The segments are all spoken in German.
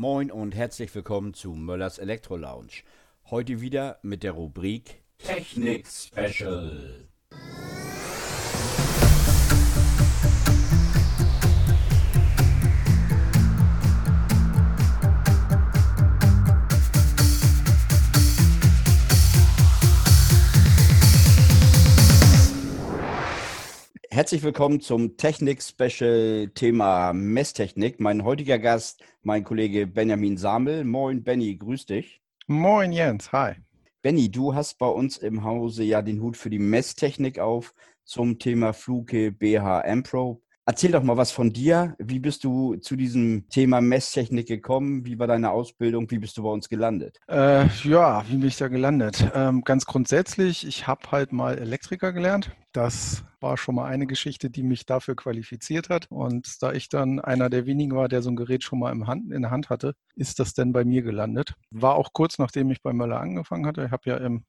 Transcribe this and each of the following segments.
Moin und herzlich willkommen zu Möllers Elektro Lounge. Heute wieder mit der Rubrik Technik Special. Herzlich willkommen zum Technik-Special Thema Messtechnik. Mein heutiger Gast, mein Kollege Benjamin Samel. Moin, Benny, grüß dich. Moin, Jens, hi. Benny, du hast bei uns im Hause ja den Hut für die Messtechnik auf zum Thema Fluke BH Pro. Erzähl doch mal was von dir. Wie bist du zu diesem Thema Messtechnik gekommen? Wie war deine Ausbildung? Wie bist du bei uns gelandet? Äh, ja, wie bin ich da gelandet? Ähm, ganz grundsätzlich, ich habe halt mal Elektriker gelernt. Das war schon mal eine Geschichte, die mich dafür qualifiziert hat. Und da ich dann einer der wenigen war, der so ein Gerät schon mal Hand, in der Hand hatte, ist das denn bei mir gelandet. War auch kurz nachdem ich bei Möller angefangen hatte. Ich habe ja im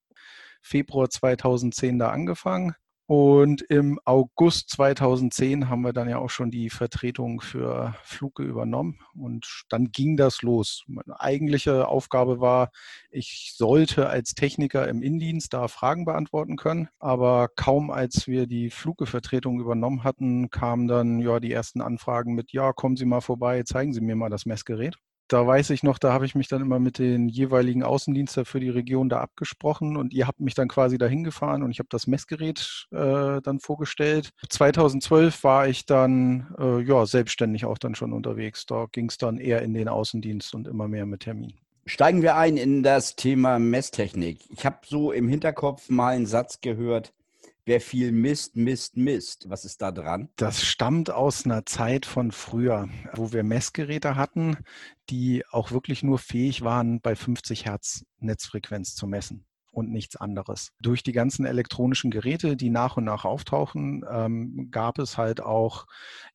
Februar 2010 da angefangen und im August 2010 haben wir dann ja auch schon die Vertretung für Fluke übernommen. Und dann ging das los. Meine eigentliche Aufgabe war, ich sollte als Techniker im Indienst da Fragen beantworten können, aber kaum als wir die Fluke-Vertretung übernommen hatten, kamen dann ja die ersten Anfragen mit, ja, kommen Sie mal vorbei, zeigen Sie mir mal das Messgerät da weiß ich noch, da habe ich mich dann immer mit den jeweiligen Außendiensten für die Region da abgesprochen und ihr habt mich dann quasi dahin gefahren und ich habe das Messgerät äh, dann vorgestellt. 2012 war ich dann äh, ja selbstständig auch dann schon unterwegs. Da ging es dann eher in den Außendienst und immer mehr mit Termin. Steigen wir ein in das Thema Messtechnik. Ich habe so im Hinterkopf mal einen Satz gehört, Wer viel misst, misst, misst. Was ist da dran? Das stammt aus einer Zeit von früher, wo wir Messgeräte hatten, die auch wirklich nur fähig waren, bei 50 Hertz Netzfrequenz zu messen und nichts anderes. Durch die ganzen elektronischen Geräte, die nach und nach auftauchen, ähm, gab es halt auch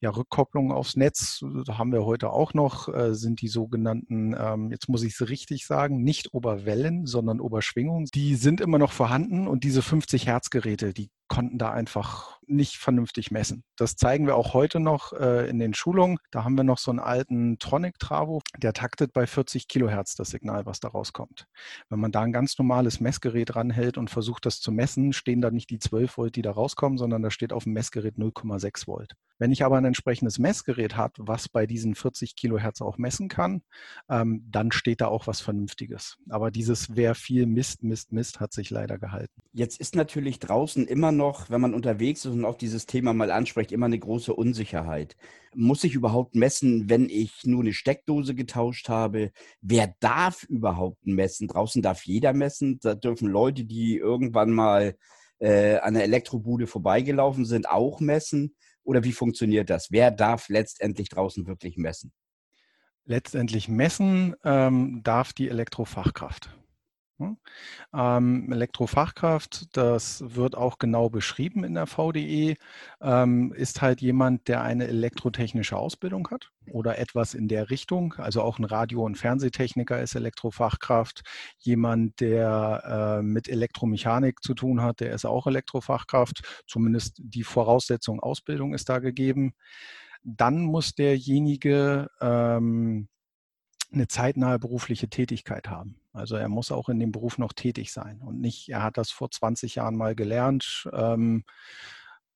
ja, Rückkopplungen aufs Netz. Da haben wir heute auch noch, äh, sind die sogenannten, ähm, jetzt muss ich es richtig sagen, nicht Oberwellen, sondern Oberschwingungen. Die sind immer noch vorhanden und diese 50 Hertz Geräte, die konnten da einfach nicht vernünftig messen. Das zeigen wir auch heute noch äh, in den Schulungen. Da haben wir noch so einen alten Tronic Travo, der taktet bei 40 Kilohertz das Signal, was da rauskommt. Wenn man da ein ganz normales Messgerät ranhält und versucht, das zu messen, stehen da nicht die 12 Volt, die da rauskommen, sondern da steht auf dem Messgerät 0,6 Volt. Wenn ich aber ein entsprechendes Messgerät habe, was bei diesen 40 Kilohertz auch messen kann, ähm, dann steht da auch was Vernünftiges. Aber dieses wer viel misst, misst, misst, hat sich leider gehalten. Jetzt ist natürlich draußen immer noch, wenn man unterwegs ist und auch dieses Thema mal anspricht, immer eine große Unsicherheit. Muss ich überhaupt messen, wenn ich nur eine Steckdose getauscht habe? Wer darf überhaupt messen? Draußen darf jeder messen. Da dürfen Leute, die irgendwann mal äh, an der Elektrobude vorbeigelaufen sind, auch messen. Oder wie funktioniert das? Wer darf letztendlich draußen wirklich messen? Letztendlich messen ähm, darf die Elektrofachkraft. Hm? Ähm, Elektrofachkraft, das wird auch genau beschrieben in der VDE, ähm, ist halt jemand, der eine elektrotechnische Ausbildung hat oder etwas in der Richtung. Also auch ein Radio- und Fernsehtechniker ist Elektrofachkraft. Jemand, der äh, mit Elektromechanik zu tun hat, der ist auch Elektrofachkraft. Zumindest die Voraussetzung Ausbildung ist da gegeben. Dann muss derjenige ähm, eine zeitnahe berufliche Tätigkeit haben. Also er muss auch in dem Beruf noch tätig sein und nicht, er hat das vor 20 Jahren mal gelernt. Ähm,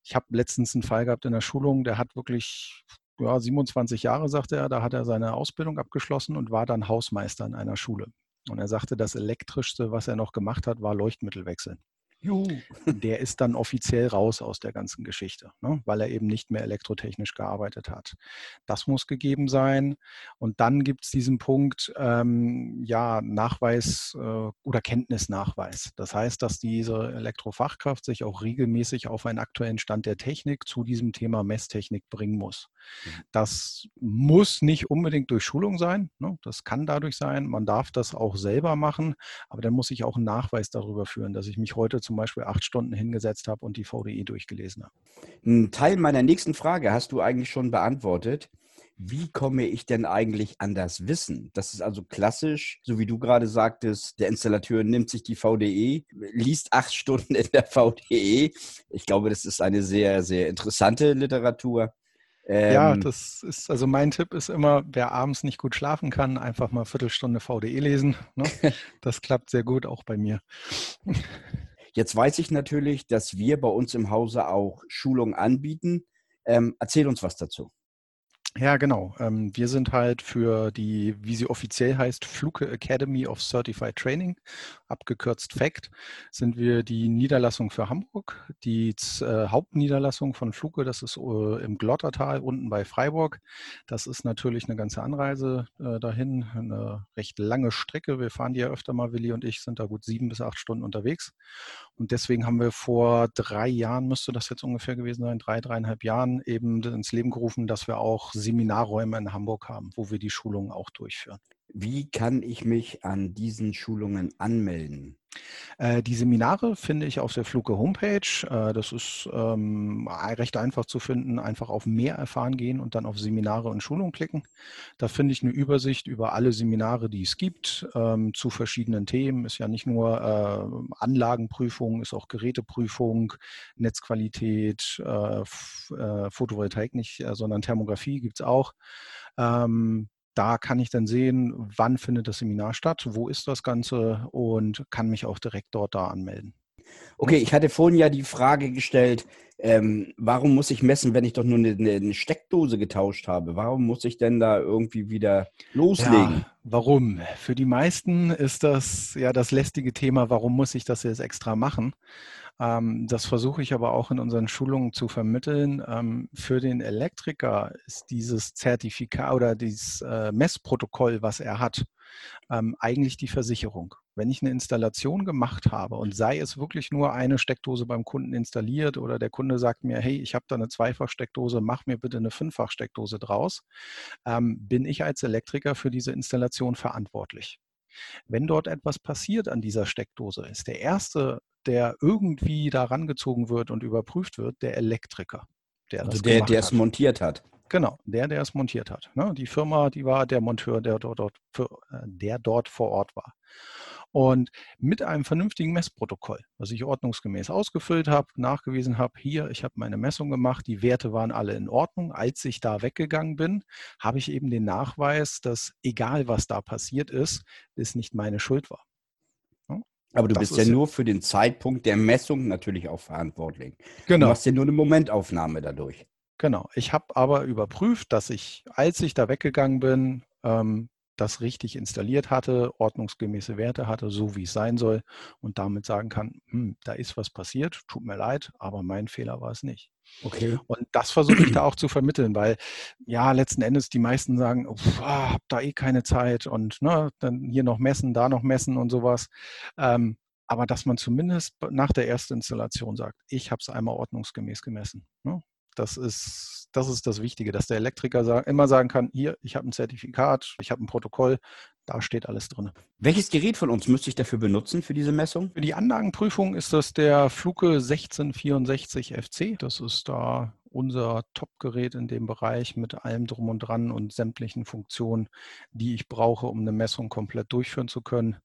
ich habe letztens einen Fall gehabt in der Schulung, der hat wirklich ja, 27 Jahre, sagte er, da hat er seine Ausbildung abgeschlossen und war dann Hausmeister in einer Schule. Und er sagte, das Elektrischste, was er noch gemacht hat, war Leuchtmittelwechseln. Juhu. Der ist dann offiziell raus aus der ganzen Geschichte, ne? weil er eben nicht mehr elektrotechnisch gearbeitet hat. Das muss gegeben sein. Und dann gibt es diesen Punkt, ähm, ja, Nachweis äh, oder Kenntnisnachweis. Das heißt, dass diese Elektrofachkraft sich auch regelmäßig auf einen aktuellen Stand der Technik zu diesem Thema Messtechnik bringen muss. Mhm. Das muss nicht unbedingt durch Schulung sein. Ne? Das kann dadurch sein. Man darf das auch selber machen, aber dann muss ich auch einen Nachweis darüber führen, dass ich mich heute zum zum Beispiel acht Stunden hingesetzt habe und die VDI durchgelesen habe. Ein Teil meiner nächsten Frage hast du eigentlich schon beantwortet. Wie komme ich denn eigentlich an das Wissen? Das ist also klassisch, so wie du gerade sagtest, der Installateur nimmt sich die VDE, liest acht Stunden in der VDE. Ich glaube, das ist eine sehr, sehr interessante Literatur. Ähm, ja, das ist, also mein Tipp ist immer, wer abends nicht gut schlafen kann, einfach mal Viertelstunde VDE lesen. Ne? Das klappt sehr gut, auch bei mir. Jetzt weiß ich natürlich, dass wir bei uns im Hause auch Schulungen anbieten. Ähm, erzähl uns was dazu. Ja, genau. Ähm, wir sind halt für die, wie sie offiziell heißt, Fluke Academy of Certified Training, abgekürzt FACT, sind wir die Niederlassung für Hamburg. Die äh, Hauptniederlassung von Fluke, das ist äh, im Glottertal unten bei Freiburg. Das ist natürlich eine ganze Anreise äh, dahin, eine recht lange Strecke. Wir fahren die ja öfter mal, Willi und ich sind da gut sieben bis acht Stunden unterwegs. Und deswegen haben wir vor drei Jahren, müsste das jetzt ungefähr gewesen sein, drei, dreieinhalb Jahren eben ins Leben gerufen, dass wir auch Seminarräume in Hamburg haben, wo wir die Schulungen auch durchführen. Wie kann ich mich an diesen Schulungen anmelden? Äh, die Seminare finde ich auf der Fluke Homepage. Äh, das ist ähm, recht einfach zu finden. Einfach auf Mehr erfahren gehen und dann auf Seminare und Schulungen klicken. Da finde ich eine Übersicht über alle Seminare, die es gibt, ähm, zu verschiedenen Themen. Ist ja nicht nur äh, Anlagenprüfung, ist auch Geräteprüfung, Netzqualität, Photovoltaik nicht, sondern Thermografie gibt es auch. Ähm, da kann ich dann sehen, wann findet das Seminar statt, wo ist das Ganze und kann mich auch direkt dort da anmelden. Okay, ich hatte vorhin ja die Frage gestellt, ähm, warum muss ich messen, wenn ich doch nur eine, eine, Steckdose getauscht habe? Warum muss ich denn da irgendwie wieder loslegen? Ja, warum? Für die meisten ist das ja das lästige Thema, warum muss ich das jetzt extra machen? Ähm, das versuche ich aber auch in unseren Schulungen zu vermitteln. Ähm, für den Elektriker ist dieses Zertifikat oder dieses äh, Messprotokoll, was er hat, ähm, eigentlich die Versicherung. Wenn ich eine Installation gemacht habe und sei es wirklich nur eine Steckdose beim Kunden installiert oder der Kunde sagt mir, hey, ich habe da eine Zweifachsteckdose, mach mir bitte eine Fünffachsteckdose draus, bin ich als Elektriker für diese Installation verantwortlich. Wenn dort etwas passiert an dieser Steckdose, ist der erste der irgendwie da rangezogen wird und überprüft wird, der Elektriker. Der also der, der es montiert hat. Genau, der, der es montiert hat. Ne? Die Firma, die war der Monteur, der dort, dort für, äh, der dort vor Ort war. Und mit einem vernünftigen Messprotokoll, was ich ordnungsgemäß ausgefüllt habe, nachgewiesen habe, hier, ich habe meine Messung gemacht, die Werte waren alle in Ordnung. Als ich da weggegangen bin, habe ich eben den Nachweis, dass egal was da passiert ist, es nicht meine Schuld war. Aber du das bist ja nur für den Zeitpunkt der Messung natürlich auch verantwortlich. Genau. Du machst ja nur eine Momentaufnahme dadurch. Genau. Ich habe aber überprüft, dass ich, als ich da weggegangen bin, ähm, das richtig installiert hatte, ordnungsgemäße Werte hatte, so wie es sein soll und damit sagen kann, hm, da ist was passiert, tut mir leid, aber mein Fehler war es nicht. Okay. Und das versuche ich da auch zu vermitteln, weil ja, letzten Endes die meisten sagen, oh, hab da eh keine Zeit und ne, dann hier noch messen, da noch messen und sowas. Ähm, aber dass man zumindest nach der ersten Installation sagt, ich habe es einmal ordnungsgemäß gemessen. Ne? Das ist, das ist das Wichtige, dass der Elektriker sag, immer sagen kann, hier, ich habe ein Zertifikat, ich habe ein Protokoll, da steht alles drin. Welches Gerät von uns müsste ich dafür benutzen, für diese Messung? Für die Anlagenprüfung ist das der Fluke 1664 FC. Das ist da unser Top-Gerät in dem Bereich mit allem drum und dran und sämtlichen Funktionen, die ich brauche, um eine Messung komplett durchführen zu können.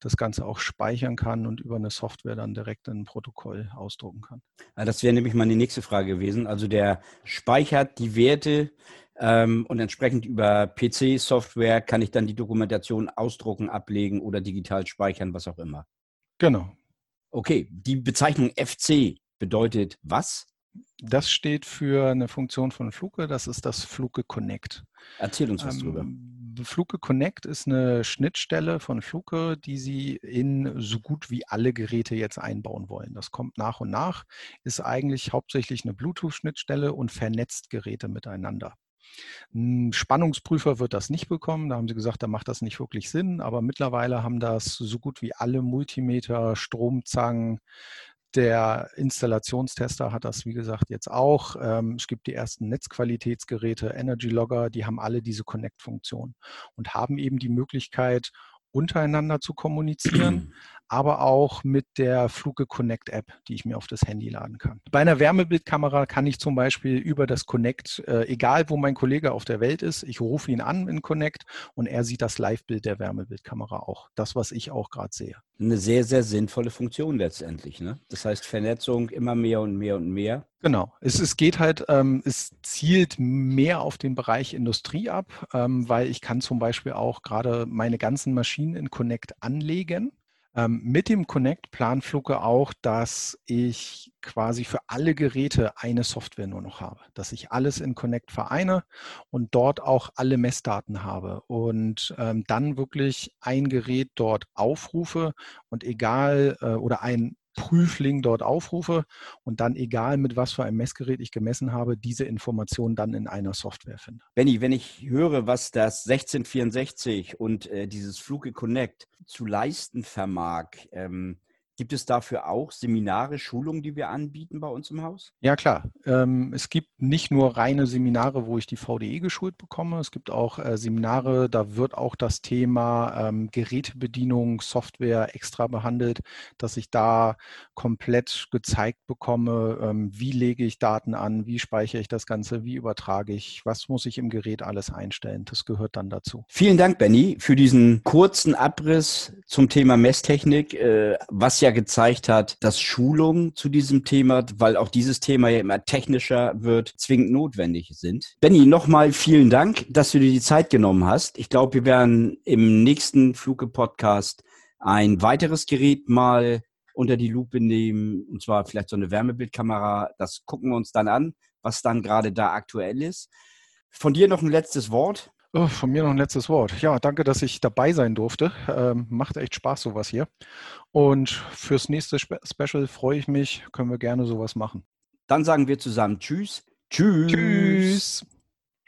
Das Ganze auch speichern kann und über eine Software dann direkt in ein Protokoll ausdrucken kann. Das wäre nämlich meine nächste Frage gewesen. Also der speichert die Werte ähm, und entsprechend über PC-Software kann ich dann die Dokumentation ausdrucken, ablegen oder digital speichern, was auch immer. Genau. Okay, die Bezeichnung FC bedeutet was? Das steht für eine Funktion von Fluke, das ist das Fluke Connect. Erzähl uns was ähm, drüber. Fluke Connect ist eine Schnittstelle von Fluke, die Sie in so gut wie alle Geräte jetzt einbauen wollen. Das kommt nach und nach, ist eigentlich hauptsächlich eine Bluetooth-Schnittstelle und vernetzt Geräte miteinander. Ein Spannungsprüfer wird das nicht bekommen. Da haben sie gesagt, da macht das nicht wirklich Sinn. Aber mittlerweile haben das so gut wie alle Multimeter, Stromzangen, der Installationstester hat das, wie gesagt, jetzt auch. Ähm, es gibt die ersten Netzqualitätsgeräte, Energy Logger, die haben alle diese Connect-Funktion und haben eben die Möglichkeit, untereinander zu kommunizieren, aber auch mit der Fluke Connect App, die ich mir auf das Handy laden kann. Bei einer Wärmebildkamera kann ich zum Beispiel über das Connect, äh, egal wo mein Kollege auf der Welt ist, ich rufe ihn an in Connect und er sieht das Live-Bild der Wärmebildkamera auch. Das, was ich auch gerade sehe. Eine sehr, sehr sinnvolle Funktion letztendlich. Ne? Das heißt, Vernetzung immer mehr und mehr und mehr. Genau. Es, es geht halt, ähm, es zielt mehr auf den Bereich Industrie ab, ähm, weil ich kann zum Beispiel auch gerade meine ganzen Maschinen in Connect anlegen ähm, mit dem Connect plant Fluke auch, dass ich quasi für alle Geräte eine Software nur noch habe, dass ich alles in Connect vereine und dort auch alle Messdaten habe. Und ähm, dann wirklich ein Gerät dort aufrufe und egal äh, oder ein Prüfling dort aufrufe und dann, egal mit was für einem Messgerät ich gemessen habe, diese Information dann in einer Software finde. Benny, wenn ich höre, was das 1664 und äh, dieses Fluke Connect zu leisten vermag, ähm, Gibt es dafür auch Seminare, Schulungen, die wir anbieten bei uns im Haus? Ja, klar. Ähm, es gibt nicht nur reine Seminare, wo ich die VDE geschult bekomme. Es gibt auch äh, Seminare, da wird auch das Thema ähm, Gerätebedienung, Software extra behandelt, dass ich da komplett gezeigt bekomme, ähm, wie lege ich Daten an, wie speichere ich das Ganze, wie übertrage ich, was muss ich im Gerät alles einstellen. Das gehört dann dazu. Vielen Dank, Benny, für diesen kurzen Abriss zum Thema Messtechnik, äh, was ja ja gezeigt hat, dass Schulungen zu diesem Thema, weil auch dieses Thema ja immer technischer wird, zwingend notwendig sind. Benny, nochmal vielen Dank, dass du dir die Zeit genommen hast. Ich glaube, wir werden im nächsten Fluke-Podcast ein weiteres Gerät mal unter die Lupe nehmen, und zwar vielleicht so eine Wärmebildkamera. Das gucken wir uns dann an, was dann gerade da aktuell ist. Von dir noch ein letztes Wort. Oh, von mir noch ein letztes Wort. Ja, danke, dass ich dabei sein durfte. Ähm, macht echt Spaß, sowas hier. Und fürs nächste Spe Special freue ich mich. Können wir gerne sowas machen. Dann sagen wir zusammen Tschüss. Tschüss. Tschüss.